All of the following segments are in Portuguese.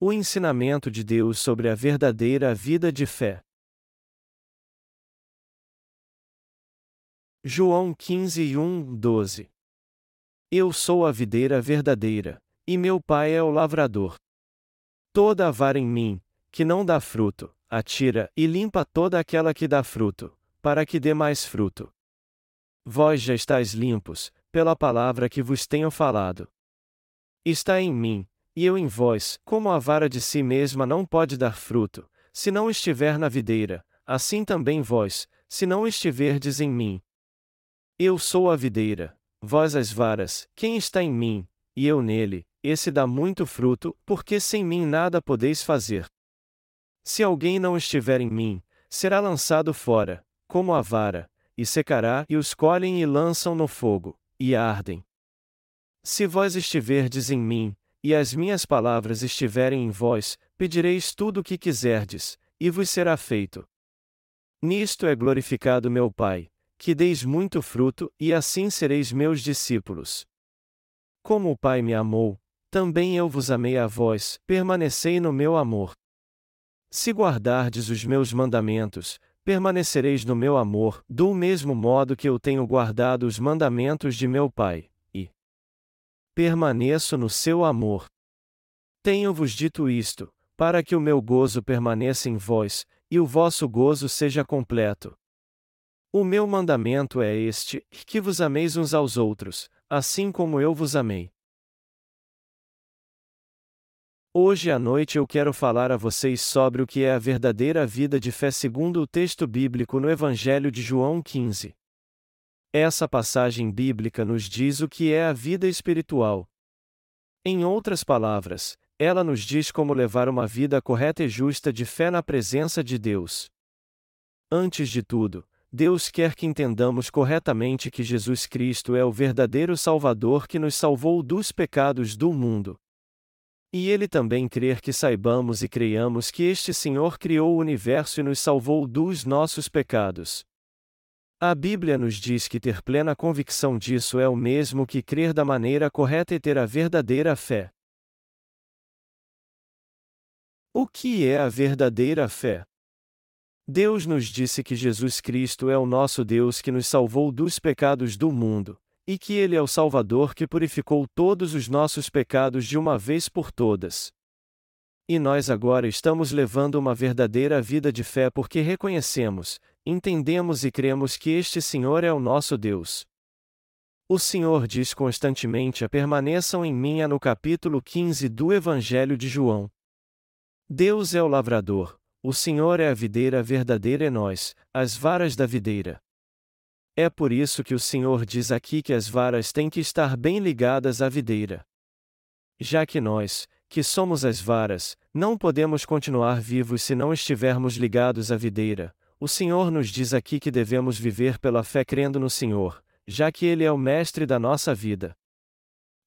O ensinamento de Deus sobre a verdadeira vida de fé. João 15 1, 12 Eu sou a videira verdadeira, e meu pai é o lavrador. Toda a vara em mim, que não dá fruto, atira e limpa toda aquela que dá fruto, para que dê mais fruto. Vós já estáis limpos, pela palavra que vos tenho falado. Está em mim, e eu em vós, como a vara de si mesma não pode dar fruto, se não estiver na videira, assim também vós, se não estiverdes em mim. Eu sou a videira, vós as varas, quem está em mim, e eu nele, esse dá muito fruto, porque sem mim nada podeis fazer. Se alguém não estiver em mim, será lançado fora, como a vara, e secará, e os colhem e lançam no fogo, e ardem. Se vós estiverdes em mim, e as minhas palavras estiverem em vós, pedireis tudo o que quiserdes, e vos será feito. Nisto é glorificado meu Pai, que deis muito fruto, e assim sereis meus discípulos. Como o Pai me amou, também eu vos amei a vós, permanecei no meu amor. Se guardardes os meus mandamentos, permanecereis no meu amor, do mesmo modo que eu tenho guardado os mandamentos de meu Pai, permaneço no seu amor. Tenho-vos dito isto, para que o meu gozo permaneça em vós, e o vosso gozo seja completo. O meu mandamento é este: que vos ameis uns aos outros, assim como eu vos amei. Hoje à noite eu quero falar a vocês sobre o que é a verdadeira vida de fé segundo o texto bíblico no Evangelho de João 15. Essa passagem bíblica nos diz o que é a vida espiritual. Em outras palavras, ela nos diz como levar uma vida correta e justa de fé na presença de Deus. Antes de tudo, Deus quer que entendamos corretamente que Jesus Cristo é o verdadeiro Salvador que nos salvou dos pecados do mundo. E ele também crer que saibamos e creiamos que este Senhor criou o universo e nos salvou dos nossos pecados. A Bíblia nos diz que ter plena convicção disso é o mesmo que crer da maneira correta e ter a verdadeira fé. O que é a verdadeira fé? Deus nos disse que Jesus Cristo é o nosso Deus que nos salvou dos pecados do mundo, e que Ele é o Salvador que purificou todos os nossos pecados de uma vez por todas. E nós agora estamos levando uma verdadeira vida de fé porque reconhecemos, entendemos e cremos que este Senhor é o nosso Deus. O Senhor diz constantemente a permaneçam em mim no capítulo 15 do Evangelho de João. Deus é o lavrador, o Senhor é a videira verdadeira e nós, as varas da videira. É por isso que o Senhor diz aqui que as varas têm que estar bem ligadas à videira. Já que nós, que somos as varas, não podemos continuar vivos se não estivermos ligados à videira, o Senhor nos diz aqui que devemos viver pela fé crendo no Senhor, já que Ele é o mestre da nossa vida.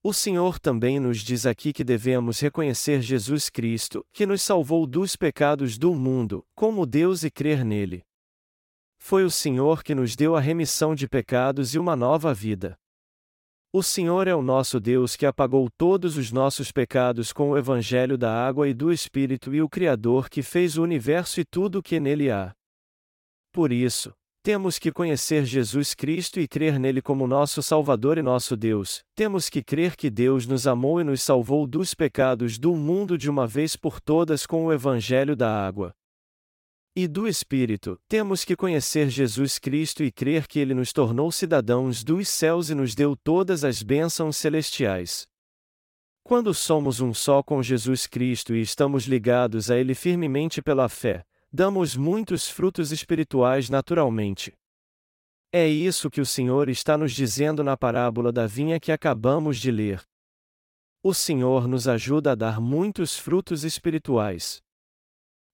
O Senhor também nos diz aqui que devemos reconhecer Jesus Cristo, que nos salvou dos pecados do mundo, como Deus e crer nele. Foi o Senhor que nos deu a remissão de pecados e uma nova vida. O Senhor é o nosso Deus que apagou todos os nossos pecados com o Evangelho da água e do Espírito e o Criador que fez o universo e tudo o que nele há. Por isso, temos que conhecer Jesus Cristo e crer nele como nosso Salvador e nosso Deus, temos que crer que Deus nos amou e nos salvou dos pecados do mundo de uma vez por todas com o Evangelho da água e do Espírito, temos que conhecer Jesus Cristo e crer que Ele nos tornou cidadãos dos céus e nos deu todas as bênçãos celestiais. Quando somos um só com Jesus Cristo e estamos ligados a Ele firmemente pela fé, damos muitos frutos espirituais naturalmente. É isso que o Senhor está nos dizendo na parábola da vinha que acabamos de ler. O Senhor nos ajuda a dar muitos frutos espirituais.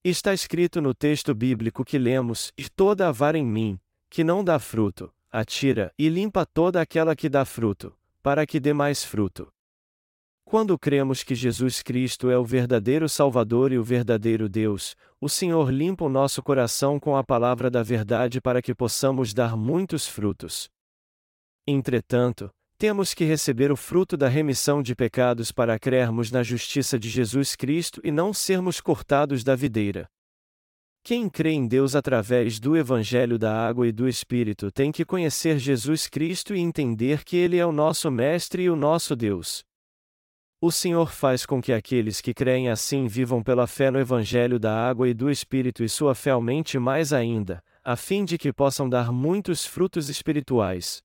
Está escrito no texto bíblico que lemos: E toda a vara em mim, que não dá fruto, atira e limpa toda aquela que dá fruto, para que dê mais fruto. Quando cremos que Jesus Cristo é o verdadeiro Salvador e o verdadeiro Deus, o Senhor limpa o nosso coração com a palavra da verdade para que possamos dar muitos frutos. Entretanto, temos que receber o fruto da remissão de pecados para crermos na justiça de Jesus Cristo e não sermos cortados da videira. Quem crê em Deus através do Evangelho da Água e do Espírito tem que conhecer Jesus Cristo e entender que Ele é o nosso Mestre e o nosso Deus. O Senhor faz com que aqueles que creem assim vivam pela fé no Evangelho da Água e do Espírito e sua fé aumente mais ainda, a fim de que possam dar muitos frutos espirituais.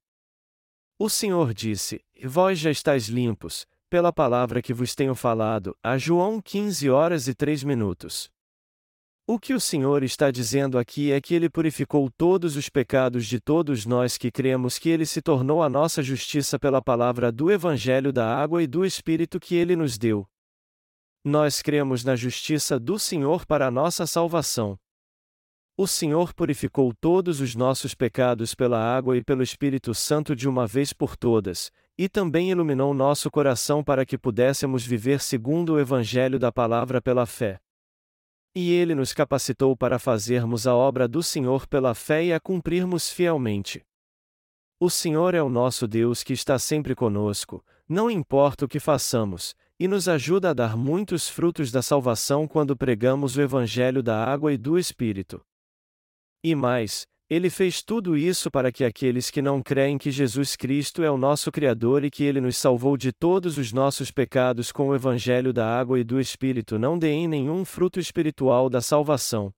O Senhor disse: Vós já estáis limpos, pela palavra que vos tenho falado, a João 15 horas e 3 minutos. O que o Senhor está dizendo aqui é que Ele purificou todos os pecados de todos nós que cremos que Ele se tornou a nossa justiça pela palavra do Evangelho da Água e do Espírito que Ele nos deu. Nós cremos na justiça do Senhor para a nossa salvação. O Senhor purificou todos os nossos pecados pela água e pelo Espírito Santo de uma vez por todas, e também iluminou nosso coração para que pudéssemos viver segundo o Evangelho da Palavra pela fé. E Ele nos capacitou para fazermos a obra do Senhor pela fé e a cumprirmos fielmente. O Senhor é o nosso Deus que está sempre conosco, não importa o que façamos, e nos ajuda a dar muitos frutos da salvação quando pregamos o Evangelho da água e do Espírito. E mais, ele fez tudo isso para que aqueles que não creem que Jesus Cristo é o nosso Criador e que ele nos salvou de todos os nossos pecados com o Evangelho da água e do Espírito não deem nenhum fruto espiritual da salvação.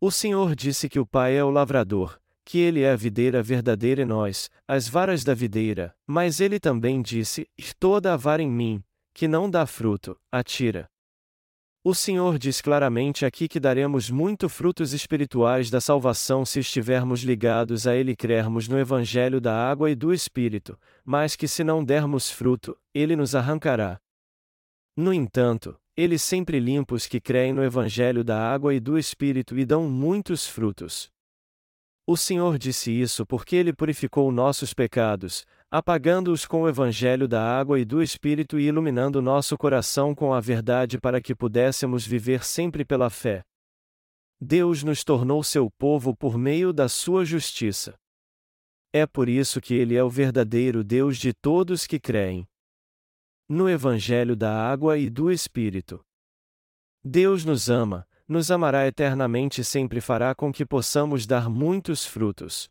O Senhor disse que o Pai é o lavrador, que ele é a videira verdadeira e nós, as varas da videira, mas ele também disse: toda a vara em mim, que não dá fruto, atira. O Senhor diz claramente aqui que daremos muito frutos espirituais da salvação se estivermos ligados a Ele e crermos no Evangelho da água e do Espírito, mas que se não dermos fruto, Ele nos arrancará. No entanto, Ele sempre limpa os que creem no Evangelho da água e do Espírito e dão muitos frutos. O Senhor disse isso porque Ele purificou nossos pecados, apagando-os com o Evangelho da água e do Espírito e iluminando nosso coração com a verdade para que pudéssemos viver sempre pela fé. Deus nos tornou seu povo por meio da sua justiça. É por isso que Ele é o verdadeiro Deus de todos que creem. No Evangelho da água e do Espírito. Deus nos ama, nos amará eternamente e sempre fará com que possamos dar muitos frutos.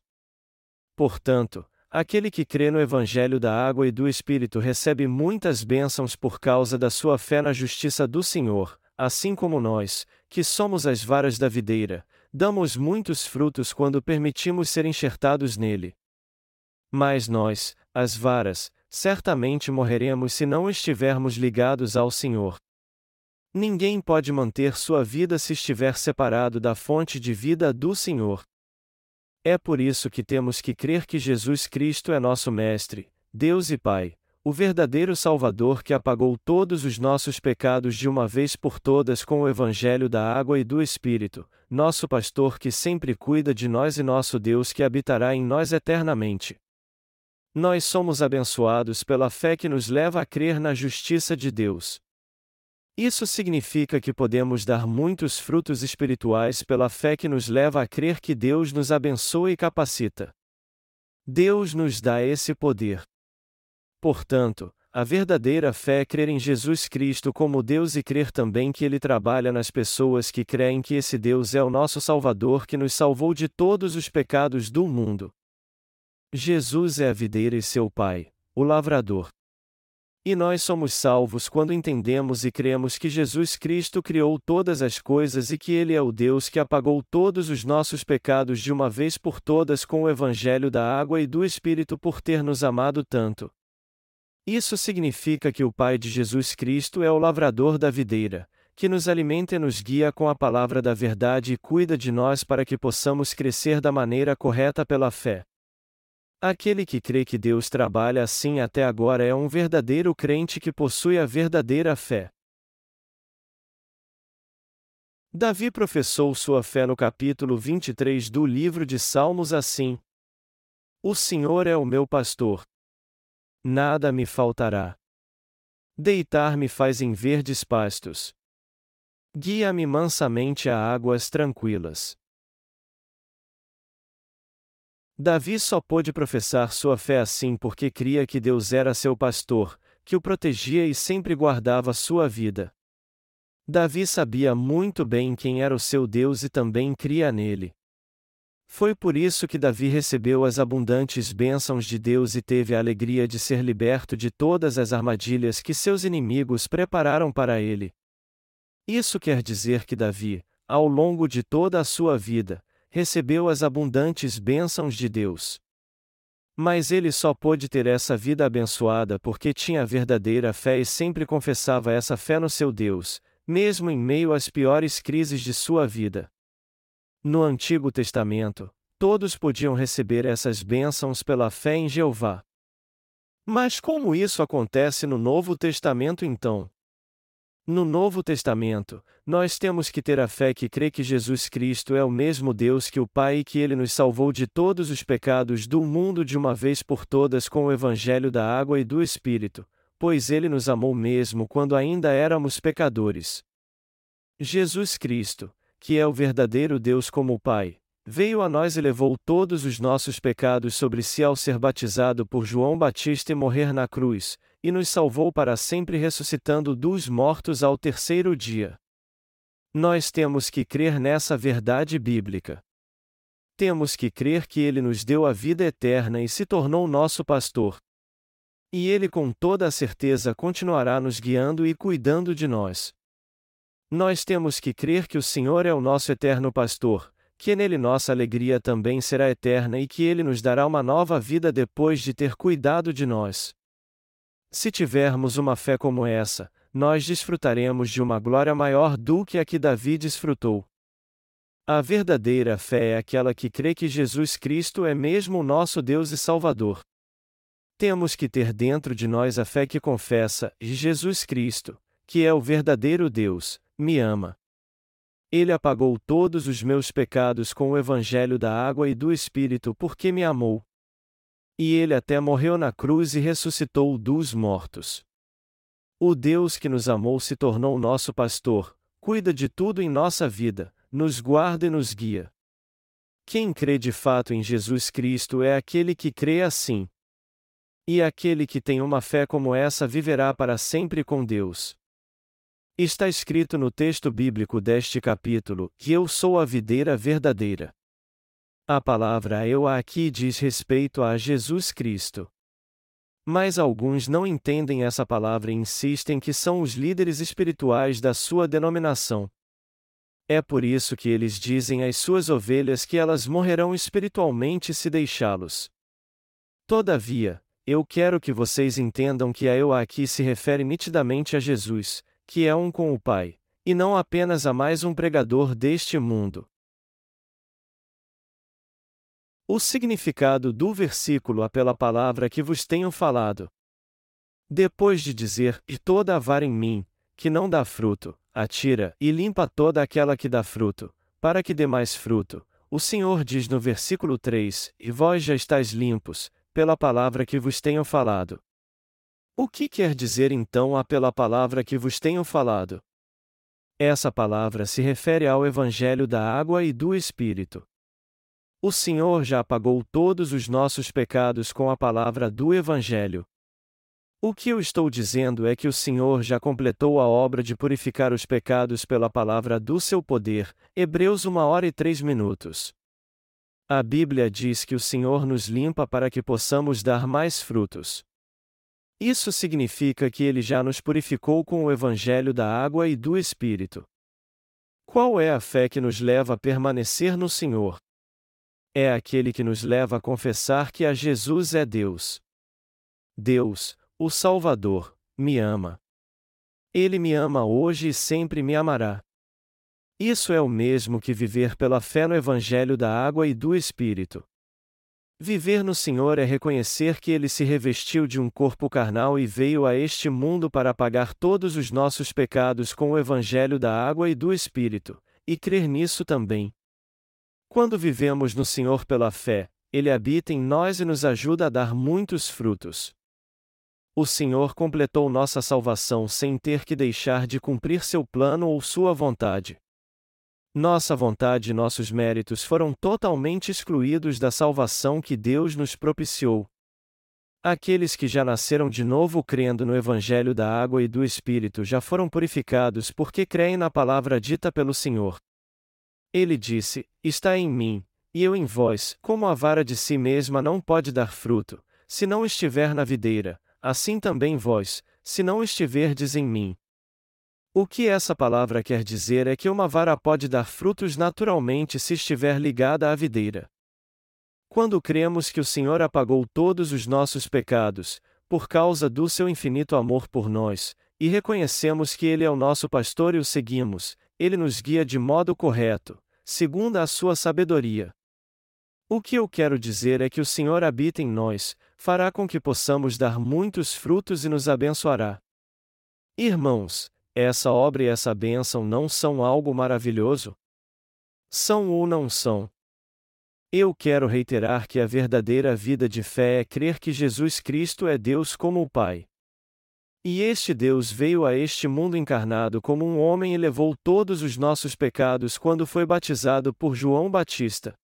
Portanto, Aquele que crê no Evangelho da Água e do Espírito recebe muitas bênçãos por causa da sua fé na justiça do Senhor, assim como nós, que somos as varas da videira, damos muitos frutos quando permitimos ser enxertados nele. Mas nós, as varas, certamente morreremos se não estivermos ligados ao Senhor. Ninguém pode manter sua vida se estiver separado da fonte de vida do Senhor. É por isso que temos que crer que Jesus Cristo é nosso Mestre, Deus e Pai, o verdadeiro Salvador que apagou todos os nossos pecados de uma vez por todas com o Evangelho da água e do Espírito, nosso pastor que sempre cuida de nós e nosso Deus que habitará em nós eternamente. Nós somos abençoados pela fé que nos leva a crer na justiça de Deus. Isso significa que podemos dar muitos frutos espirituais pela fé que nos leva a crer que Deus nos abençoa e capacita. Deus nos dá esse poder. Portanto, a verdadeira fé é crer em Jesus Cristo como Deus e crer também que Ele trabalha nas pessoas que creem que esse Deus é o nosso Salvador que nos salvou de todos os pecados do mundo. Jesus é a videira e seu Pai, o lavrador. E nós somos salvos quando entendemos e cremos que Jesus Cristo criou todas as coisas e que Ele é o Deus que apagou todos os nossos pecados de uma vez por todas com o Evangelho da água e do Espírito por ter nos amado tanto. Isso significa que o Pai de Jesus Cristo é o lavrador da videira, que nos alimenta e nos guia com a palavra da verdade e cuida de nós para que possamos crescer da maneira correta pela fé. Aquele que crê que Deus trabalha assim até agora é um verdadeiro crente que possui a verdadeira fé. Davi professou sua fé no capítulo 23 do livro de Salmos assim: O Senhor é o meu pastor. Nada me faltará. Deitar-me faz em verdes pastos. Guia-me mansamente a águas tranquilas. Davi só pôde professar sua fé assim porque cria que Deus era seu pastor, que o protegia e sempre guardava sua vida. Davi sabia muito bem quem era o seu Deus e também cria nele. Foi por isso que Davi recebeu as abundantes bênçãos de Deus e teve a alegria de ser liberto de todas as armadilhas que seus inimigos prepararam para ele. Isso quer dizer que Davi, ao longo de toda a sua vida, recebeu as abundantes bênçãos de Deus. Mas ele só pôde ter essa vida abençoada porque tinha verdadeira fé e sempre confessava essa fé no seu Deus, mesmo em meio às piores crises de sua vida. No Antigo Testamento, todos podiam receber essas bênçãos pela fé em Jeová. Mas como isso acontece no Novo Testamento então? No Novo Testamento, nós temos que ter a fé que crê que Jesus Cristo é o mesmo Deus que o Pai e que ele nos salvou de todos os pecados do mundo de uma vez por todas com o Evangelho da água e do Espírito, pois ele nos amou mesmo quando ainda éramos pecadores. Jesus Cristo, que é o verdadeiro Deus como o Pai, veio a nós e levou todos os nossos pecados sobre si ao ser batizado por João Batista e morrer na cruz, e nos salvou para sempre ressuscitando dos mortos ao terceiro dia. Nós temos que crer nessa verdade bíblica. Temos que crer que Ele nos deu a vida eterna e se tornou nosso pastor. E Ele com toda a certeza continuará nos guiando e cuidando de nós. Nós temos que crer que o Senhor é o nosso eterno pastor, que nele nossa alegria também será eterna e que ele nos dará uma nova vida depois de ter cuidado de nós. Se tivermos uma fé como essa, nós desfrutaremos de uma glória maior do que a que Davi desfrutou. A verdadeira fé é aquela que crê que Jesus Cristo é mesmo o nosso Deus e Salvador. Temos que ter dentro de nós a fé que confessa, Jesus Cristo, que é o verdadeiro Deus, me ama. Ele apagou todos os meus pecados com o evangelho da água e do Espírito porque me amou. E ele até morreu na cruz e ressuscitou dos mortos. O Deus que nos amou se tornou nosso pastor, cuida de tudo em nossa vida, nos guarda e nos guia. Quem crê de fato em Jesus Cristo é aquele que crê assim. E aquele que tem uma fé como essa viverá para sempre com Deus. Está escrito no texto bíblico deste capítulo que eu sou a videira verdadeira. A palavra eu aqui diz respeito a Jesus Cristo. Mas alguns não entendem essa palavra e insistem que são os líderes espirituais da sua denominação. É por isso que eles dizem às suas ovelhas que elas morrerão espiritualmente se deixá-los. Todavia, eu quero que vocês entendam que a eu aqui se refere nitidamente a Jesus, que é um com o Pai, e não apenas a mais um pregador deste mundo. O significado do versículo é pela palavra que vos tenho falado. Depois de dizer, e toda a vara em mim, que não dá fruto, atira, e limpa toda aquela que dá fruto, para que dê mais fruto, o Senhor diz no versículo 3: E vós já estáis limpos, pela palavra que vos tenho falado. O que quer dizer então a pela palavra que vos tenho falado? Essa palavra se refere ao Evangelho da água e do Espírito. O Senhor já apagou todos os nossos pecados com a palavra do Evangelho. O que eu estou dizendo é que o Senhor já completou a obra de purificar os pecados pela palavra do seu poder. Hebreus 1 hora e 3 minutos. A Bíblia diz que o Senhor nos limpa para que possamos dar mais frutos. Isso significa que ele já nos purificou com o evangelho da água e do Espírito. Qual é a fé que nos leva a permanecer no Senhor? É aquele que nos leva a confessar que a Jesus é Deus. Deus, o Salvador, me ama. Ele me ama hoje e sempre me amará. Isso é o mesmo que viver pela fé no Evangelho da água e do Espírito. Viver no Senhor é reconhecer que Ele se revestiu de um corpo carnal e veio a este mundo para apagar todos os nossos pecados com o Evangelho da água e do Espírito, e crer nisso também. Quando vivemos no Senhor pela fé, Ele habita em nós e nos ajuda a dar muitos frutos. O Senhor completou nossa salvação sem ter que deixar de cumprir seu plano ou sua vontade. Nossa vontade e nossos méritos foram totalmente excluídos da salvação que Deus nos propiciou. Aqueles que já nasceram de novo crendo no Evangelho da água e do Espírito já foram purificados porque creem na palavra dita pelo Senhor. Ele disse: Está em mim, e eu em vós, como a vara de si mesma não pode dar fruto, se não estiver na videira, assim também vós, se não estiverdes em mim. O que essa palavra quer dizer é que uma vara pode dar frutos naturalmente se estiver ligada à videira. Quando cremos que o Senhor apagou todos os nossos pecados, por causa do seu infinito amor por nós, e reconhecemos que Ele é o nosso pastor e o seguimos, Ele nos guia de modo correto, segundo a sua sabedoria. O que eu quero dizer é que o Senhor habita em nós, fará com que possamos dar muitos frutos e nos abençoará. Irmãos, essa obra e essa bênção não são algo maravilhoso? São ou não são? Eu quero reiterar que a verdadeira vida de fé é crer que Jesus Cristo é Deus como o Pai. E este Deus veio a este mundo encarnado como um homem e levou todos os nossos pecados quando foi batizado por João Batista.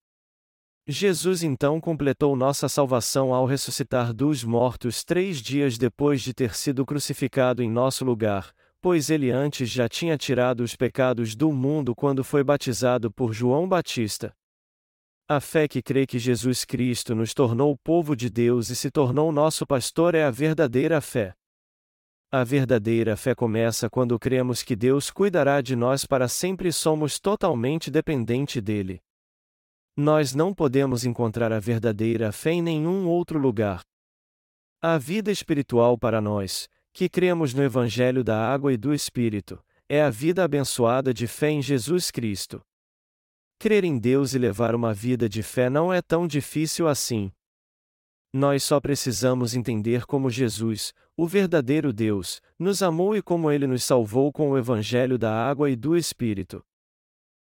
Jesus então completou nossa salvação ao ressuscitar dos mortos três dias depois de ter sido crucificado em nosso lugar, pois ele antes já tinha tirado os pecados do mundo quando foi batizado por João Batista. A fé que crê que Jesus Cristo nos tornou povo de Deus e se tornou nosso pastor é a verdadeira fé. A verdadeira fé começa quando cremos que Deus cuidará de nós para sempre e somos totalmente dependente dele. Nós não podemos encontrar a verdadeira fé em nenhum outro lugar. A vida espiritual para nós, que cremos no Evangelho da Água e do Espírito, é a vida abençoada de fé em Jesus Cristo. Crer em Deus e levar uma vida de fé não é tão difícil assim. Nós só precisamos entender como Jesus, o verdadeiro Deus, nos amou e como ele nos salvou com o Evangelho da Água e do Espírito.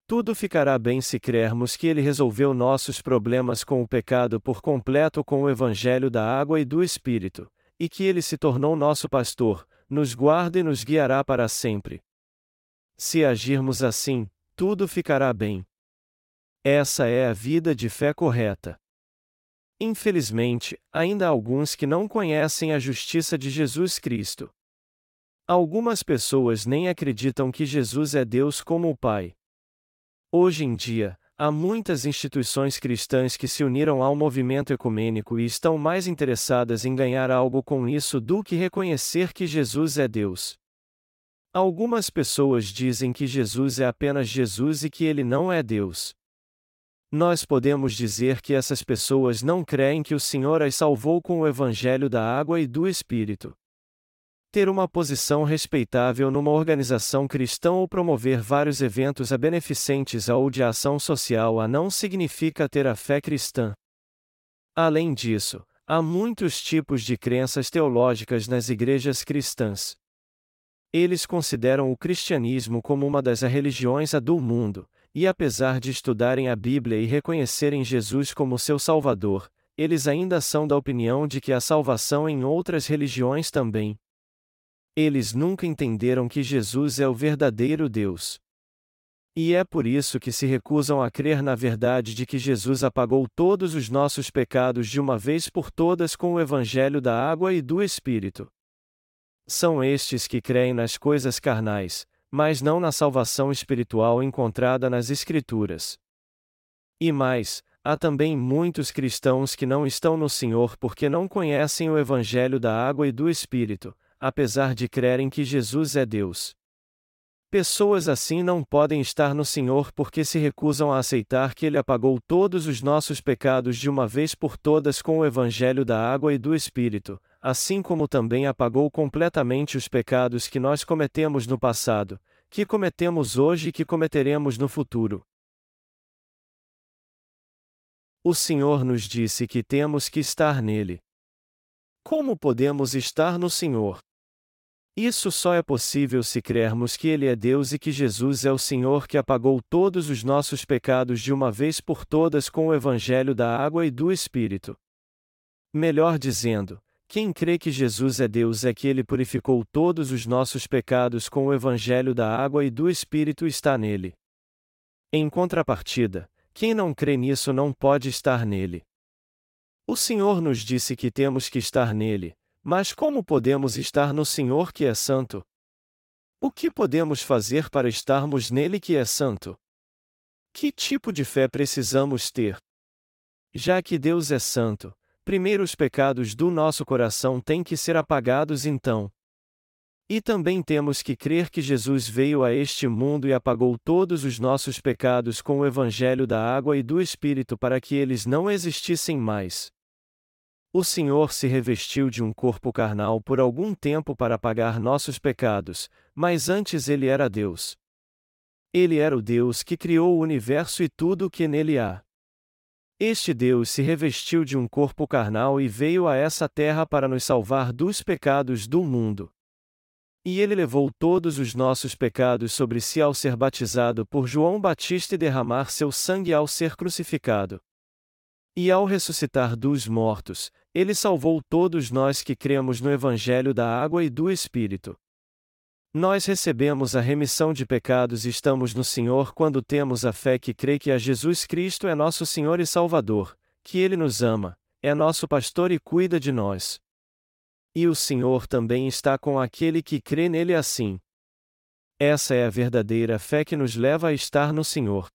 Tudo ficará bem se crermos que ele resolveu nossos problemas com o pecado por completo com o Evangelho da Água e do Espírito e que ele se tornou nosso pastor, nos guarda e nos guiará para sempre. Se agirmos assim, tudo ficará bem. Essa é a vida de fé correta. Infelizmente, ainda há alguns que não conhecem a justiça de Jesus Cristo. Algumas pessoas nem acreditam que Jesus é Deus como o Pai. Hoje em dia, Há muitas instituições cristãs que se uniram ao movimento ecumênico e estão mais interessadas em ganhar algo com isso do que reconhecer que Jesus é Deus. Algumas pessoas dizem que Jesus é apenas Jesus e que ele não é Deus. Nós podemos dizer que essas pessoas não creem que o Senhor as salvou com o Evangelho da água e do Espírito. Ter uma posição respeitável numa organização cristã ou promover vários eventos a beneficentes ou de ação social a não significa ter a fé cristã. Além disso, há muitos tipos de crenças teológicas nas igrejas cristãs. Eles consideram o cristianismo como uma das religiões a do mundo, e apesar de estudarem a Bíblia e reconhecerem Jesus como seu Salvador, eles ainda são da opinião de que há salvação em outras religiões também. Eles nunca entenderam que Jesus é o verdadeiro Deus. E é por isso que se recusam a crer na verdade de que Jesus apagou todos os nossos pecados de uma vez por todas com o Evangelho da água e do Espírito. São estes que creem nas coisas carnais, mas não na salvação espiritual encontrada nas Escrituras. E mais, há também muitos cristãos que não estão no Senhor porque não conhecem o Evangelho da água e do Espírito, apesar de crerem que Jesus é Deus. Pessoas assim não podem estar no Senhor porque se recusam a aceitar que Ele apagou todos os nossos pecados de uma vez por todas com o Evangelho da água e do Espírito, assim como também apagou completamente os pecados que nós cometemos no passado, que cometemos hoje e que cometeremos no futuro. O Senhor nos disse que temos que estar nele. Como podemos estar no Senhor? Isso só é possível se crermos que Ele é Deus e que Jesus é o Senhor que apagou todos os nossos pecados de uma vez por todas com o Evangelho da água e do Espírito. Melhor dizendo, quem crê que Jesus é Deus é que Ele purificou todos os nossos pecados com o Evangelho da água e do Espírito está nele. Em contrapartida, quem não crê nisso não pode estar nele. O Senhor nos disse que temos que estar nele, mas como podemos estar no Senhor que é santo? O que podemos fazer para estarmos nele que é santo? Que tipo de fé precisamos ter? Já que Deus é santo, primeiro os pecados do nosso coração têm que ser apagados então. E também temos que crer que Jesus veio a este mundo e apagou todos os nossos pecados com o Evangelho da água e do Espírito para que eles não existissem mais. O Senhor se revestiu de um corpo carnal por algum tempo para pagar nossos pecados, mas antes ele era Deus. Ele era o Deus que criou o universo e tudo o que nele há. Este Deus se revestiu de um corpo carnal e veio a essa terra para nos salvar dos pecados do mundo. E ele levou todos os nossos pecados sobre si ao ser batizado por João Batista e derramar seu sangue ao ser crucificado. E ao ressuscitar dos mortos, ele salvou todos nós que cremos no Evangelho da Água e do Espírito. Nós recebemos a remissão de pecados e estamos no Senhor quando temos a fé que crê que a Jesus Cristo é nosso Senhor e Salvador, que Ele nos ama, é nosso pastor e cuida de nós. E o Senhor também está com aquele que crê nele assim. Essa é a verdadeira fé que nos leva a estar no Senhor.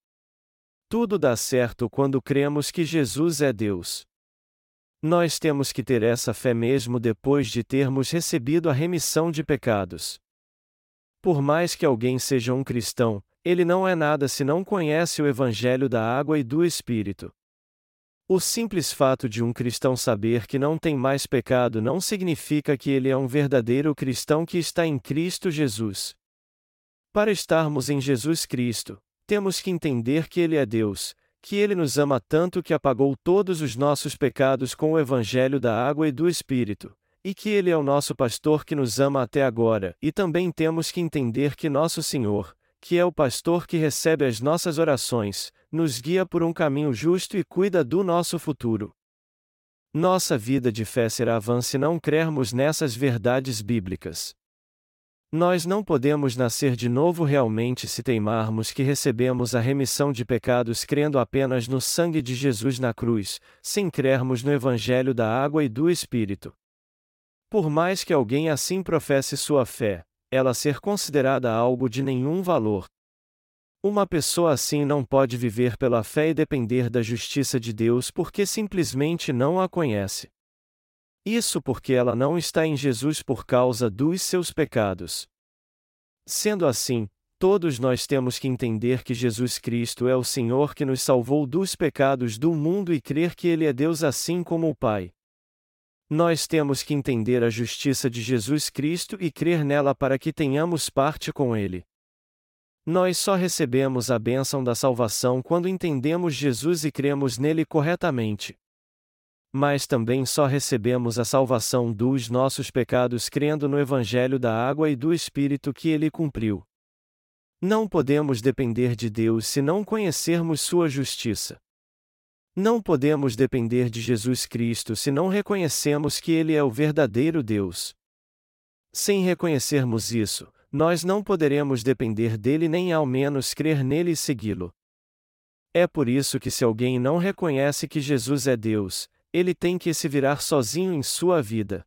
Tudo dá certo quando cremos que Jesus é Deus. Nós temos que ter essa fé mesmo depois de termos recebido a remissão de pecados. Por mais que alguém seja um cristão, ele não é nada se não conhece o Evangelho da água e do Espírito. O simples fato de um cristão saber que não tem mais pecado não significa que ele é um verdadeiro cristão que está em Cristo Jesus. Para estarmos em Jesus Cristo, temos que entender que Ele é Deus, que Ele nos ama tanto que apagou todos os nossos pecados com o Evangelho da água e do Espírito, e que Ele é o nosso pastor que nos ama até agora, e também temos que entender que nosso Senhor, que é o pastor que recebe as nossas orações, nos guia por um caminho justo e cuida do nosso futuro. Nossa vida de fé será vã se não crermos nessas verdades bíblicas. Nós não podemos nascer de novo realmente se teimarmos que recebemos a remissão de pecados crendo apenas no sangue de Jesus na cruz, sem crermos no Evangelho da água e do Espírito. Por mais que alguém assim professe sua fé, ela ser considerada algo de nenhum valor. Uma pessoa assim não pode viver pela fé e depender da justiça de Deus porque simplesmente não a conhece. Isso porque ela não está em Jesus por causa dos seus pecados. Sendo assim, todos nós temos que entender que Jesus Cristo é o Senhor que nos salvou dos pecados do mundo e crer que Ele é Deus assim como o Pai. Nós temos que entender a justiça de Jesus Cristo e crer nela para que tenhamos parte com Ele. Nós só recebemos a bênção da salvação quando entendemos Jesus e cremos nele corretamente mas também só recebemos a salvação dos nossos pecados crendo no Evangelho da água e do Espírito que ele cumpriu. Não podemos depender de Deus se não conhecermos Sua justiça. Não podemos depender de Jesus Cristo se não reconhecemos que Ele é o verdadeiro Deus. Sem reconhecermos isso, nós não poderemos depender dele nem ao menos crer nele e segui-lo. É por isso que, se alguém não reconhece que Jesus é Deus, ele tem que se virar sozinho em sua vida.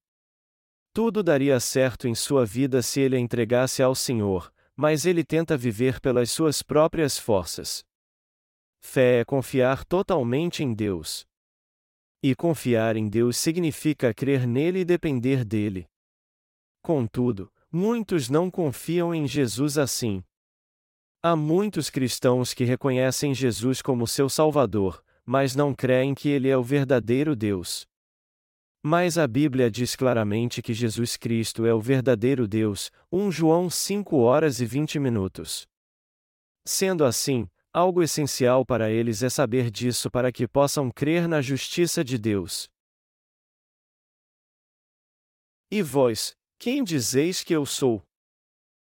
Tudo daria certo em sua vida se ele a entregasse ao Senhor, mas ele tenta viver pelas suas próprias forças. Fé é confiar totalmente em Deus. E confiar em Deus significa crer nele e depender dele. Contudo, muitos não confiam em Jesus assim. Há muitos cristãos que reconhecem Jesus como seu Salvador, mas não creem que ele é o verdadeiro Deus. Mas a Bíblia diz claramente que Jesus Cristo é o verdadeiro Deus, 1 João 5 horas e 20 minutos. Sendo assim, algo essencial para eles é saber disso para que possam crer na justiça de Deus. E vós, quem dizeis que eu sou?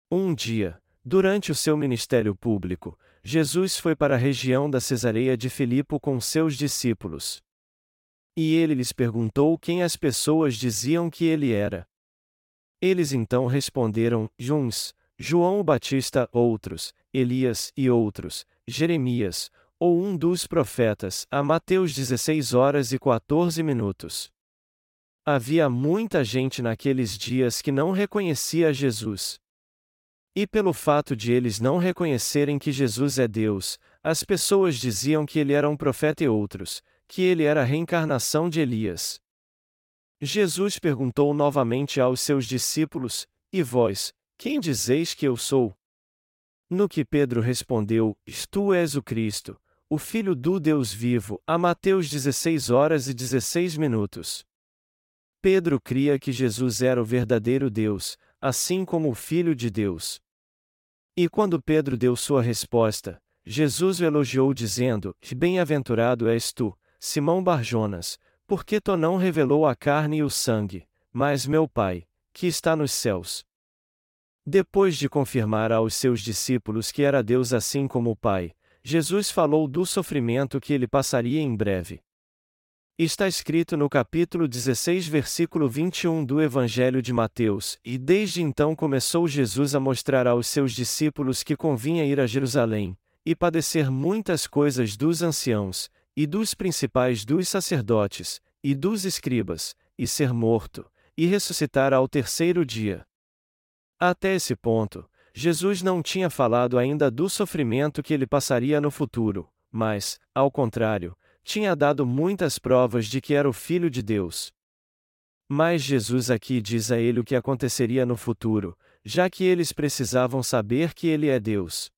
Um dia, durante o seu ministério público, Jesus foi para a região da Cesareia de Filipo com seus discípulos. E ele lhes perguntou quem as pessoas diziam que ele era. Eles então responderam: Juns, João o Batista, outros, Elias e outros, Jeremias, ou um dos profetas, a Mateus 16 horas e 14 minutos. Havia muita gente naqueles dias que não reconhecia Jesus. E pelo fato de eles não reconhecerem que Jesus é Deus, as pessoas diziam que ele era um profeta e outros, que ele era a reencarnação de Elias. Jesus perguntou novamente aos seus discípulos: E vós, quem dizeis que eu sou? No que Pedro respondeu: Tu és o Cristo, o Filho do Deus vivo, a Mateus 16 horas e 16 minutos. Pedro cria que Jesus era o verdadeiro Deus, assim como o Filho de Deus. E quando Pedro deu sua resposta, Jesus o elogiou dizendo: Bem-aventurado és tu, Simão Barjonas, porque tu não revelou a carne e o sangue, mas meu Pai, que está nos céus. Depois de confirmar aos seus discípulos que era Deus assim como o Pai, Jesus falou do sofrimento que ele passaria em breve. Está escrito no capítulo 16, versículo 21 do Evangelho de Mateus: E desde então começou Jesus a mostrar aos seus discípulos que convinha ir a Jerusalém, e padecer muitas coisas dos anciãos, e dos principais dos sacerdotes, e dos escribas, e ser morto, e ressuscitar ao terceiro dia. Até esse ponto, Jesus não tinha falado ainda do sofrimento que ele passaria no futuro, mas, ao contrário, tinha dado muitas provas de que era o Filho de Deus. Mas Jesus aqui diz a ele o que aconteceria no futuro, já que eles precisavam saber que ele é Deus.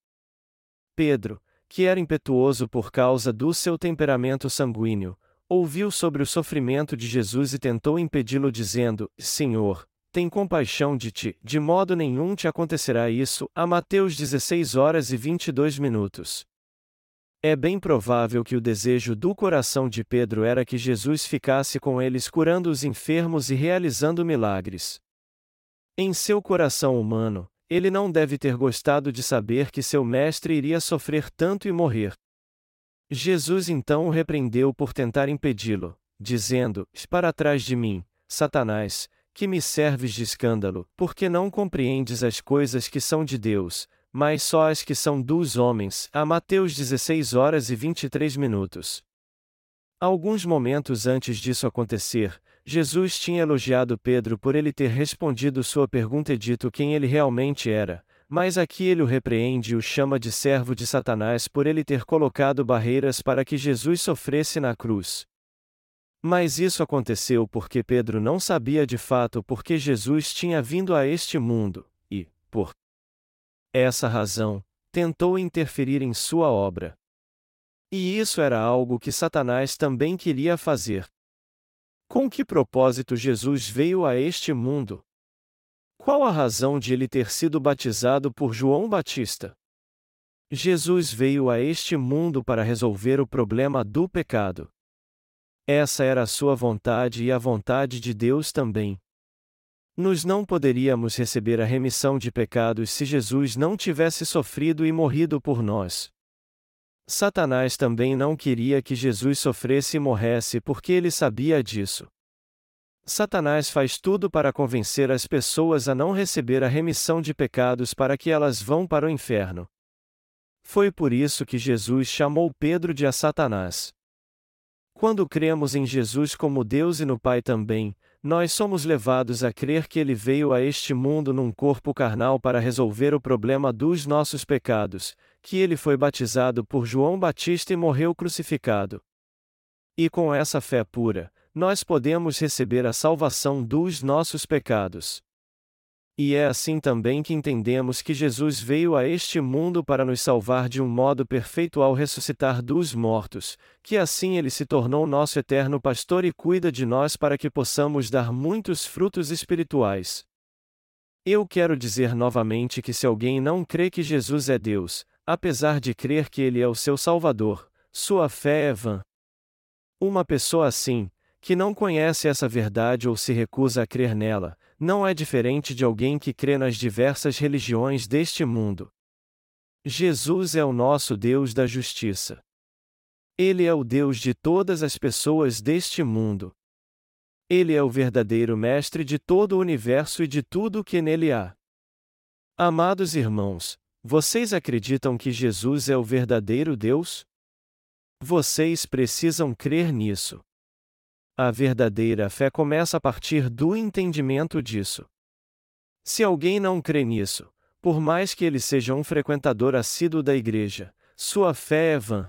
Pedro, que era impetuoso por causa do seu temperamento sanguíneo, ouviu sobre o sofrimento de Jesus e tentou impedi-lo, dizendo: Senhor, tem compaixão de ti, de modo nenhum te acontecerá isso. A Mateus 16 horas e 22 minutos. É bem provável que o desejo do coração de Pedro era que Jesus ficasse com eles curando os enfermos e realizando milagres. Em seu coração humano, ele não deve ter gostado de saber que seu mestre iria sofrer tanto e morrer. Jesus então o repreendeu por tentar impedi-lo, dizendo: Para trás de mim, Satanás, que me serves de escândalo, porque não compreendes as coisas que são de Deus, mas só as que são dos homens. A Mateus 16 horas e 23 minutos. Alguns momentos antes disso acontecer, Jesus tinha elogiado Pedro por ele ter respondido sua pergunta e dito quem ele realmente era, mas aqui ele o repreende e o chama de servo de Satanás por ele ter colocado barreiras para que Jesus sofresse na cruz. Mas isso aconteceu porque Pedro não sabia de fato por que Jesus tinha vindo a este mundo, e, por essa razão, tentou interferir em sua obra. E isso era algo que Satanás também queria fazer. Com que propósito Jesus veio a este mundo? Qual a razão de ele ter sido batizado por João Batista? Jesus veio a este mundo para resolver o problema do pecado. Essa era a sua vontade e a vontade de Deus também. Nós não poderíamos receber a remissão de pecados se Jesus não tivesse sofrido e morrido por nós. Satanás também não queria que Jesus sofresse e morresse porque ele sabia disso. Satanás faz tudo para convencer as pessoas a não receber a remissão de pecados para que elas vão para o inferno. Foi por isso que Jesus chamou Pedro de a Satanás. Quando cremos em Jesus como Deus e no Pai também, nós somos levados a crer que ele veio a este mundo num corpo carnal para resolver o problema dos nossos pecados, que ele foi batizado por João Batista e morreu crucificado. E com essa fé pura, nós podemos receber a salvação dos nossos pecados. E é assim também que entendemos que Jesus veio a este mundo para nos salvar de um modo perfeito ao ressuscitar dos mortos, que assim ele se tornou nosso eterno pastor e cuida de nós para que possamos dar muitos frutos espirituais. Eu quero dizer novamente que se alguém não crê que Jesus é Deus, apesar de crer que ele é o seu Salvador, sua fé é vã. Uma pessoa assim, que não conhece essa verdade ou se recusa a crer nela, não é diferente de alguém que crê nas diversas religiões deste mundo. Jesus é o nosso Deus da justiça. Ele é o Deus de todas as pessoas deste mundo. Ele é o verdadeiro Mestre de todo o universo e de tudo o que nele há. Amados irmãos, Vocês acreditam que Jesus é o verdadeiro Deus? Vocês precisam crer nisso. A verdadeira fé começa a partir do entendimento disso. Se alguém não crê nisso, por mais que ele seja um frequentador assíduo da igreja, sua fé é vã.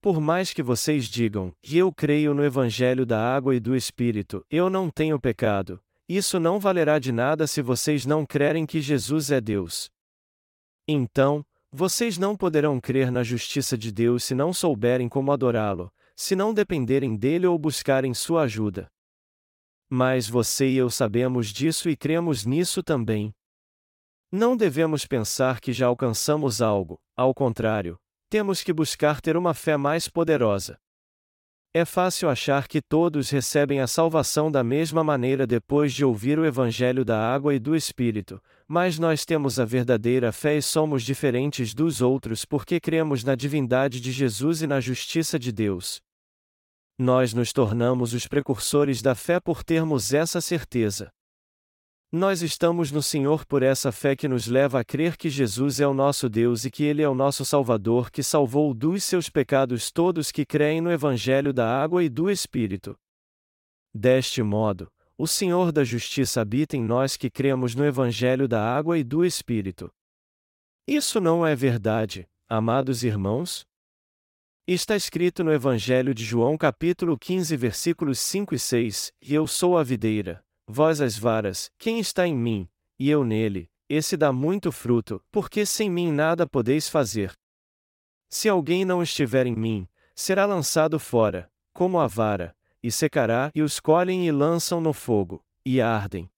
Por mais que vocês digam, eu creio no Evangelho da água e do Espírito, eu não tenho pecado, isso não valerá de nada se vocês não crerem que Jesus é Deus. Então, vocês não poderão crer na justiça de Deus se não souberem como adorá-lo, se não dependerem dele ou buscarem sua ajuda. Mas você e eu sabemos disso e cremos nisso também. Não devemos pensar que já alcançamos algo, ao contrário, temos que buscar ter uma fé mais poderosa. É fácil achar que todos recebem a salvação da mesma maneira depois de ouvir o Evangelho da água e do Espírito, mas nós temos a verdadeira fé e somos diferentes dos outros porque cremos na divindade de Jesus e na justiça de Deus. Nós nos tornamos os precursores da fé por termos essa certeza. Nós estamos no Senhor por essa fé que nos leva a crer que Jesus é o nosso Deus e que Ele é o nosso Salvador que salvou dos seus pecados todos que creem no Evangelho da água e do Espírito. Deste modo, o Senhor da Justiça habita em nós que cremos no Evangelho da água e do Espírito. Isso não é verdade, amados irmãos? Está escrito no Evangelho de João capítulo 15 versículos 5 e 6, E eu sou a videira, Vós as varas, quem está em mim, e eu nele, esse dá muito fruto, porque sem mim nada podeis fazer. Se alguém não estiver em mim, será lançado fora, como a vara, e secará, e os colhem e lançam no fogo, e ardem.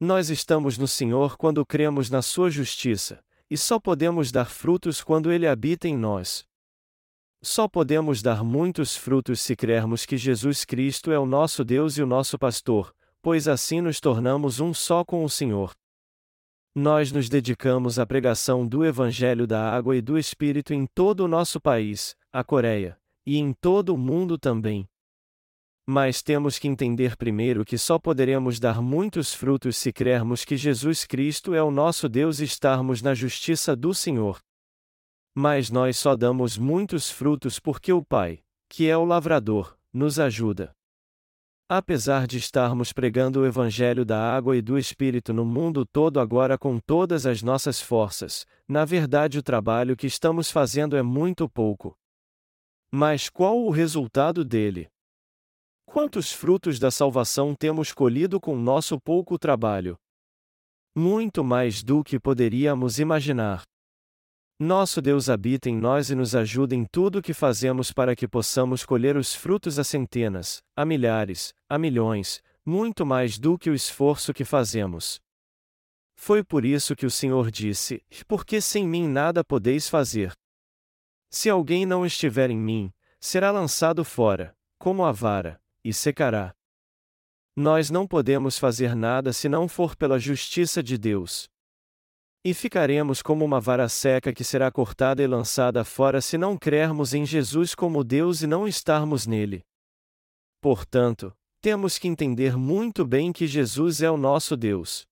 Nós estamos no Senhor quando cremos na Sua justiça, e só podemos dar frutos quando Ele habita em nós. Só podemos dar muitos frutos se crermos que Jesus Cristo é o nosso Deus e o nosso pastor, pois assim nos tornamos um só com o Senhor. Nós nos dedicamos à pregação do Evangelho da Água e do Espírito em todo o nosso país, a Coreia, e em todo o mundo também. Mas temos que entender primeiro que só poderemos dar muitos frutos se crermos que Jesus Cristo é o nosso Deus e estarmos na justiça do Senhor. Mas nós só damos muitos frutos porque o Pai, que é o lavrador, nos ajuda. Apesar de estarmos pregando o Evangelho da água e do Espírito no mundo todo agora com todas as nossas forças, na verdade o trabalho que estamos fazendo é muito pouco. Mas qual o resultado dele? Quantos frutos da salvação temos colhido com nosso pouco trabalho? Muito mais do que poderíamos imaginar. Nosso Deus habita em nós e nos ajuda em tudo o que fazemos para que possamos colher os frutos a centenas, a milhares, a milhões, muito mais do que o esforço que fazemos. Foi por isso que o Senhor disse: Porque sem mim nada podeis fazer. Se alguém não estiver em mim, será lançado fora, como a vara, e secará. Nós não podemos fazer nada se não for pela justiça de Deus. E ficaremos como uma vara seca que será cortada e lançada fora se não crermos em Jesus como Deus e não estarmos nele. Portanto, temos que entender muito bem que Jesus é o nosso Deus.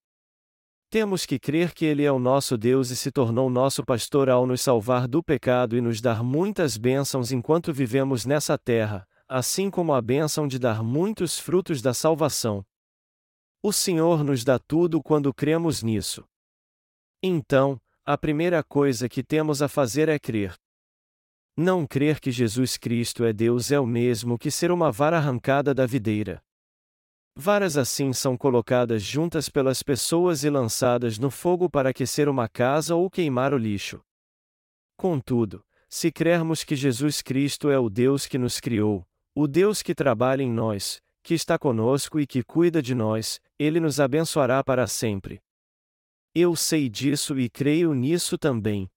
Temos que crer que Ele é o nosso Deus e se tornou nosso pastor ao nos salvar do pecado e nos dar muitas bênçãos enquanto vivemos nessa terra, assim como a bênção de dar muitos frutos da salvação. O Senhor nos dá tudo quando cremos nisso. Então, a primeira coisa que temos a fazer é crer. Não crer que Jesus Cristo é Deus é o mesmo que ser uma vara arrancada da videira. Varas assim são colocadas juntas pelas pessoas e lançadas no fogo para aquecer uma casa ou queimar o lixo. Contudo, se crermos que Jesus Cristo é o Deus que nos criou, o Deus que trabalha em nós, que está conosco e que cuida de nós, ele nos abençoará para sempre. Eu sei disso e creio nisso também.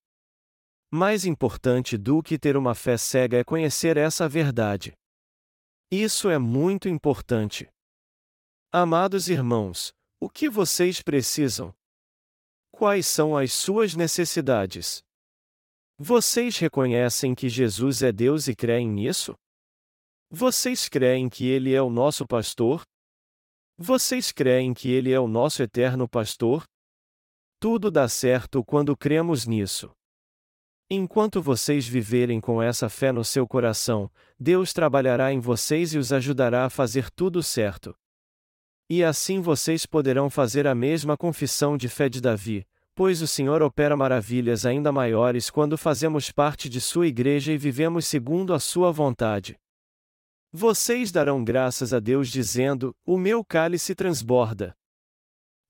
Mais importante do que ter uma fé cega é conhecer essa verdade. Isso é muito importante. Amados irmãos, o que vocês precisam? Quais são as suas necessidades? Vocês reconhecem que Jesus é Deus e creem nisso? Vocês creem que Ele é o nosso pastor? Vocês creem que Ele é o nosso eterno pastor? Tudo dá certo quando cremos nisso. Enquanto vocês viverem com essa fé no seu coração, Deus trabalhará em vocês e os ajudará a fazer tudo certo. E assim vocês poderão fazer a mesma confissão de fé de Davi, pois o Senhor opera maravilhas ainda maiores quando fazemos parte de sua igreja e vivemos segundo a sua vontade. Vocês darão graças a Deus dizendo: O meu cálice transborda.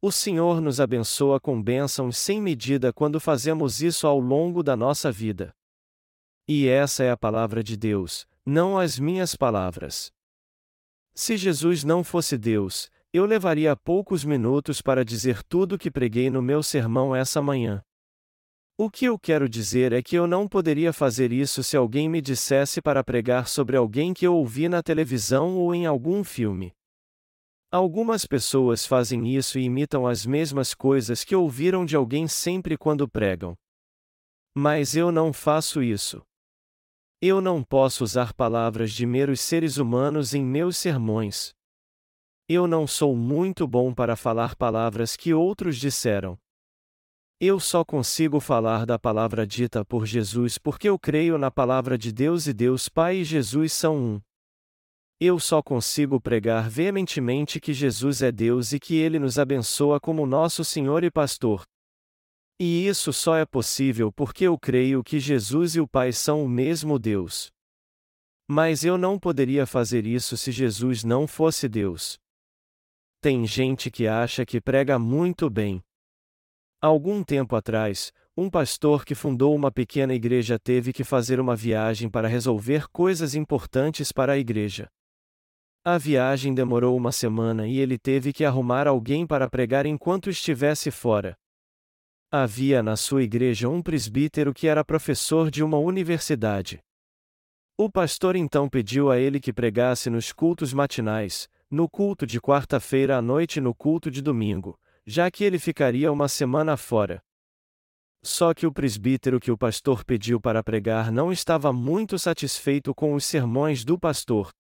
O Senhor nos abençoa com bênçãos sem medida quando fazemos isso ao longo da nossa vida. E essa é a palavra de Deus, não as minhas palavras. Se Jesus não fosse Deus, eu levaria poucos minutos para dizer tudo o que preguei no meu sermão essa manhã. O que eu quero dizer é que eu não poderia fazer isso se alguém me dissesse para pregar sobre alguém que eu ouvi na televisão ou em algum filme. Algumas pessoas fazem isso e imitam as mesmas coisas que ouviram de alguém sempre quando pregam. Mas eu não faço isso. Eu não posso usar palavras de meros seres humanos em meus sermões. Eu não sou muito bom para falar palavras que outros disseram. Eu só consigo falar da palavra dita por Jesus porque eu creio na palavra de Deus e Deus Pai e Jesus são um. Eu só consigo pregar veementemente que Jesus é Deus e que Ele nos abençoa como nosso Senhor e Pastor. E isso só é possível porque eu creio que Jesus e o Pai são o mesmo Deus. Mas eu não poderia fazer isso se Jesus não fosse Deus. Tem gente que acha que prega muito bem. Algum tempo atrás, um pastor que fundou uma pequena igreja teve que fazer uma viagem para resolver coisas importantes para a igreja. A viagem demorou uma semana e ele teve que arrumar alguém para pregar enquanto estivesse fora. Havia na sua igreja um presbítero que era professor de uma universidade. O pastor então pediu a ele que pregasse nos cultos matinais, no culto de quarta-feira à noite e no culto de domingo, já que ele ficaria uma semana fora. Só que o presbítero que o pastor pediu para pregar não estava muito satisfeito com os sermões do pastor,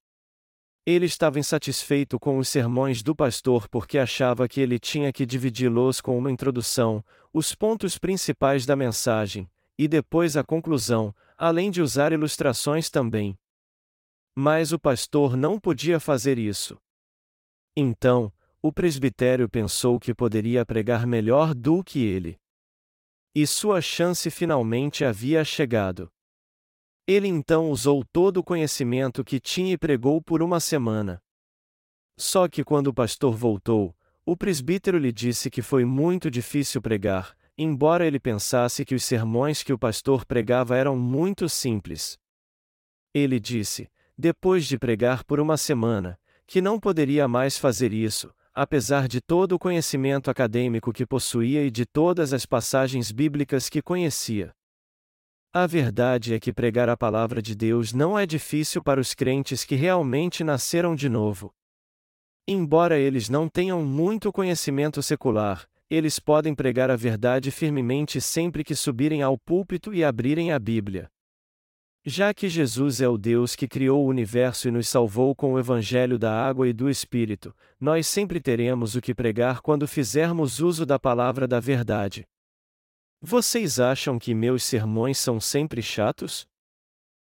ele estava insatisfeito com os sermões do pastor porque achava que ele tinha que dividi-los com uma introdução, os pontos principais da mensagem, e depois a conclusão, além de usar ilustrações também. Mas o pastor não podia fazer isso. Então, o presbitério pensou que poderia pregar melhor do que ele. E sua chance finalmente havia chegado. Ele então usou todo o conhecimento que tinha e pregou por uma semana. Só que quando o pastor voltou, o presbítero lhe disse que foi muito difícil pregar, embora ele pensasse que os sermões que o pastor pregava eram muito simples. Ele disse, depois de pregar por uma semana, que não poderia mais fazer isso, apesar de todo o conhecimento acadêmico que possuía e de todas as passagens bíblicas que conhecia. A verdade é que pregar a palavra de Deus não é difícil para os crentes que realmente nasceram de novo. Embora eles não tenham muito conhecimento secular, eles podem pregar a verdade firmemente sempre que subirem ao púlpito e abrirem a Bíblia. Já que Jesus é o Deus que criou o universo e nos salvou com o Evangelho da água e do Espírito, nós sempre teremos o que pregar quando fizermos uso da palavra da verdade. Vocês acham que meus sermões são sempre chatos?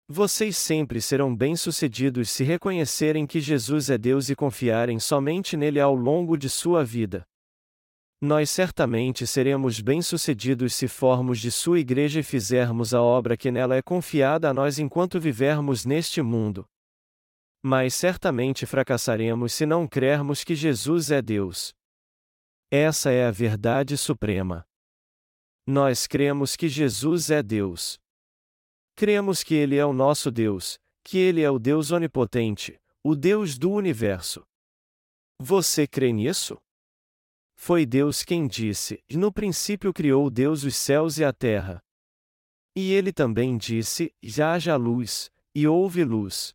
Vocês sempre serão bem-sucedidos se reconhecerem que Jesus é Deus e confiarem somente nele ao longo de sua vida. Nós certamente seremos bem-sucedidos se formos de sua igreja e fizermos a obra que nela é confiada a nós enquanto vivermos neste mundo. Mas certamente fracassaremos se não crermos que Jesus é Deus. Essa é a verdade suprema. Nós cremos que Jesus é Deus. Cremos que Ele é o nosso Deus, que Ele é o Deus onipotente, o Deus do universo. Você crê nisso? Foi Deus quem disse: No princípio criou Deus os céus e a terra. E ele também disse: Já haja luz, e houve luz.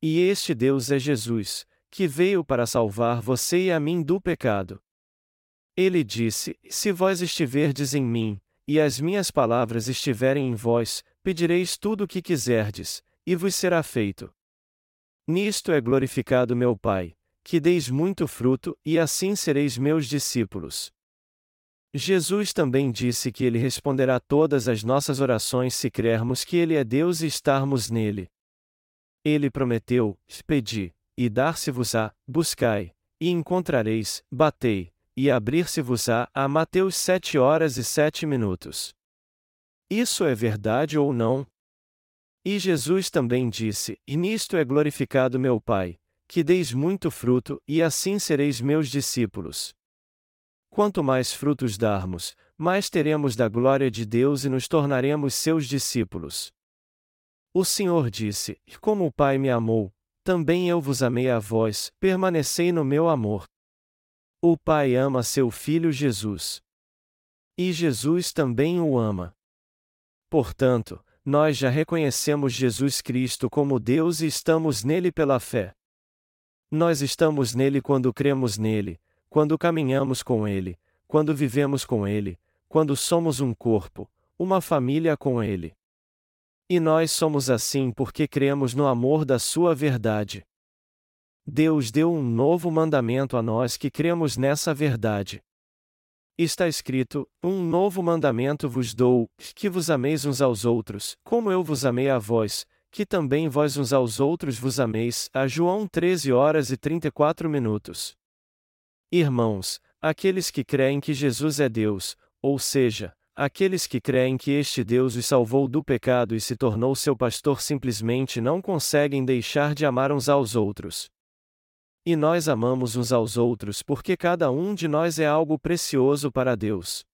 E este Deus é Jesus, que veio para salvar você e a mim do pecado. Ele disse: Se vós estiverdes em mim, e as minhas palavras estiverem em vós, pedireis tudo o que quiserdes, e vos será feito. Nisto é glorificado meu Pai, que deis muito fruto, e assim sereis meus discípulos. Jesus também disse que Ele responderá todas as nossas orações se crermos que Ele é Deus e estarmos nele. Ele prometeu: Pedi, e dar-se-vos-á, buscai, e encontrareis, batei, e abrir-se-vos-á. A Mateus 7 horas e 7 minutos. Isso é verdade ou não? E Jesus também disse: E nisto é glorificado meu Pai, que deis muito fruto, e assim sereis meus discípulos. Quanto mais frutos darmos, mais teremos da glória de Deus e nos tornaremos seus discípulos. O Senhor disse: Como o Pai me amou, também eu vos amei a vós, permanecei no meu amor. O Pai ama seu Filho Jesus. E Jesus também o ama. Portanto, nós já reconhecemos Jesus Cristo como Deus e estamos nele pela fé. Nós estamos nele quando cremos nele, quando caminhamos com Ele, quando vivemos com Ele, quando somos um corpo, uma família com Ele. E nós somos assim porque cremos no amor da Sua verdade. Deus deu um novo mandamento a nós que cremos nessa verdade. Está escrito: Um novo mandamento vos dou, que vos ameis uns aos outros, como eu vos amei a vós, que também vós uns aos outros vos ameis. A João 13 horas e 34 minutos. Irmãos, aqueles que creem que Jesus é Deus, ou seja, aqueles que creem que este Deus os salvou do pecado e se tornou seu pastor simplesmente não conseguem deixar de amar uns aos outros. E nós amamos uns aos outros porque cada um de nós é algo precioso para Deus.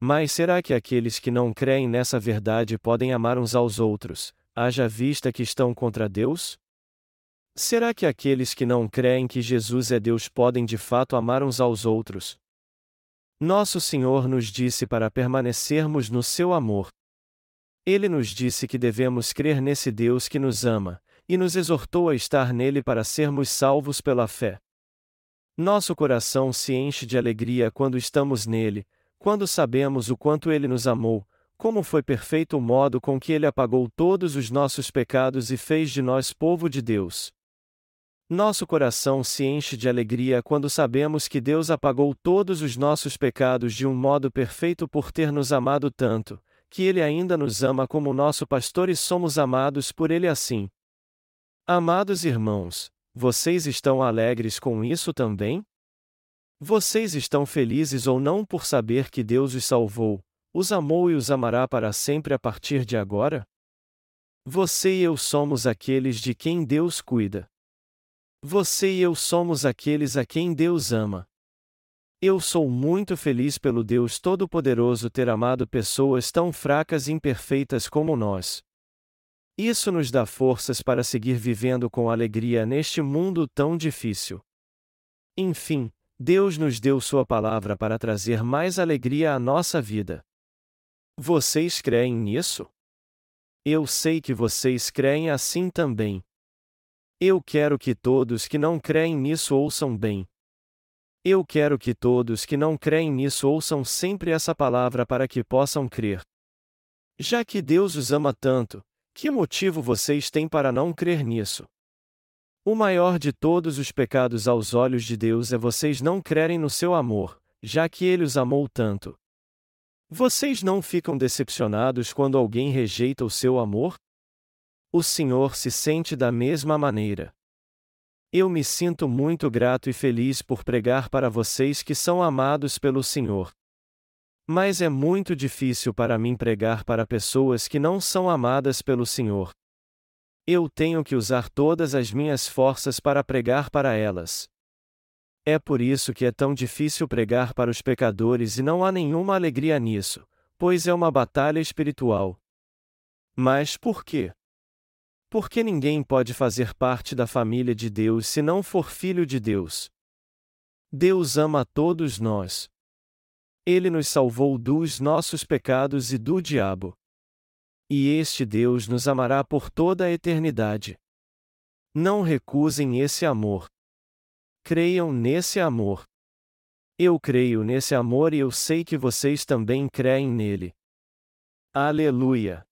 Mas será que aqueles que não creem nessa verdade podem amar uns aos outros, haja vista que estão contra Deus? Será que aqueles que não creem que Jesus é Deus podem de fato amar uns aos outros? Nosso Senhor nos disse para permanecermos no seu amor. Ele nos disse que devemos crer nesse Deus que nos ama, e nos exortou a estar nele para sermos salvos pela fé. Nosso coração se enche de alegria quando estamos nele, quando sabemos o quanto ele nos amou, como foi perfeito o modo com que ele apagou todos os nossos pecados e fez de nós povo de Deus. Nosso coração se enche de alegria quando sabemos que Deus apagou todos os nossos pecados de um modo perfeito por ter nos amado tanto, que Ele ainda nos ama como nosso pastor e somos amados por Ele assim. Amados irmãos, vocês estão alegres com isso também? Vocês estão felizes ou não por saber que Deus os salvou, os amou e os amará para sempre a partir de agora? Você e eu somos aqueles de quem Deus cuida. Você e eu somos aqueles a quem Deus ama. Eu sou muito feliz pelo Deus Todo-Poderoso ter amado pessoas tão fracas e imperfeitas como nós. Isso nos dá forças para seguir vivendo com alegria neste mundo tão difícil. Enfim, Deus nos deu Sua palavra para trazer mais alegria à nossa vida. Vocês creem nisso? Eu sei que vocês creem assim também. Eu quero que todos que não creem nisso ouçam bem. Eu quero que todos que não creem nisso ouçam sempre essa palavra para que possam crer. Já que Deus os ama tanto, que motivo vocês têm para não crer nisso? O maior de todos os pecados aos olhos de Deus é vocês não crerem no seu amor, já que ele os amou tanto. Vocês não ficam decepcionados quando alguém rejeita o seu amor? O Senhor se sente da mesma maneira. Eu me sinto muito grato e feliz por pregar para vocês que são amados pelo Senhor. Mas é muito difícil para mim pregar para pessoas que não são amadas pelo Senhor. Eu tenho que usar todas as minhas forças para pregar para elas. É por isso que é tão difícil pregar para os pecadores e não há nenhuma alegria nisso, pois é uma batalha espiritual. Mas por quê? Porque ninguém pode fazer parte da família de Deus se não for filho de Deus. Deus ama a todos nós. Ele nos salvou dos nossos pecados e do diabo. E este Deus nos amará por toda a eternidade. Não recusem esse amor. Creiam nesse amor. Eu creio nesse amor e eu sei que vocês também creem nele. Aleluia!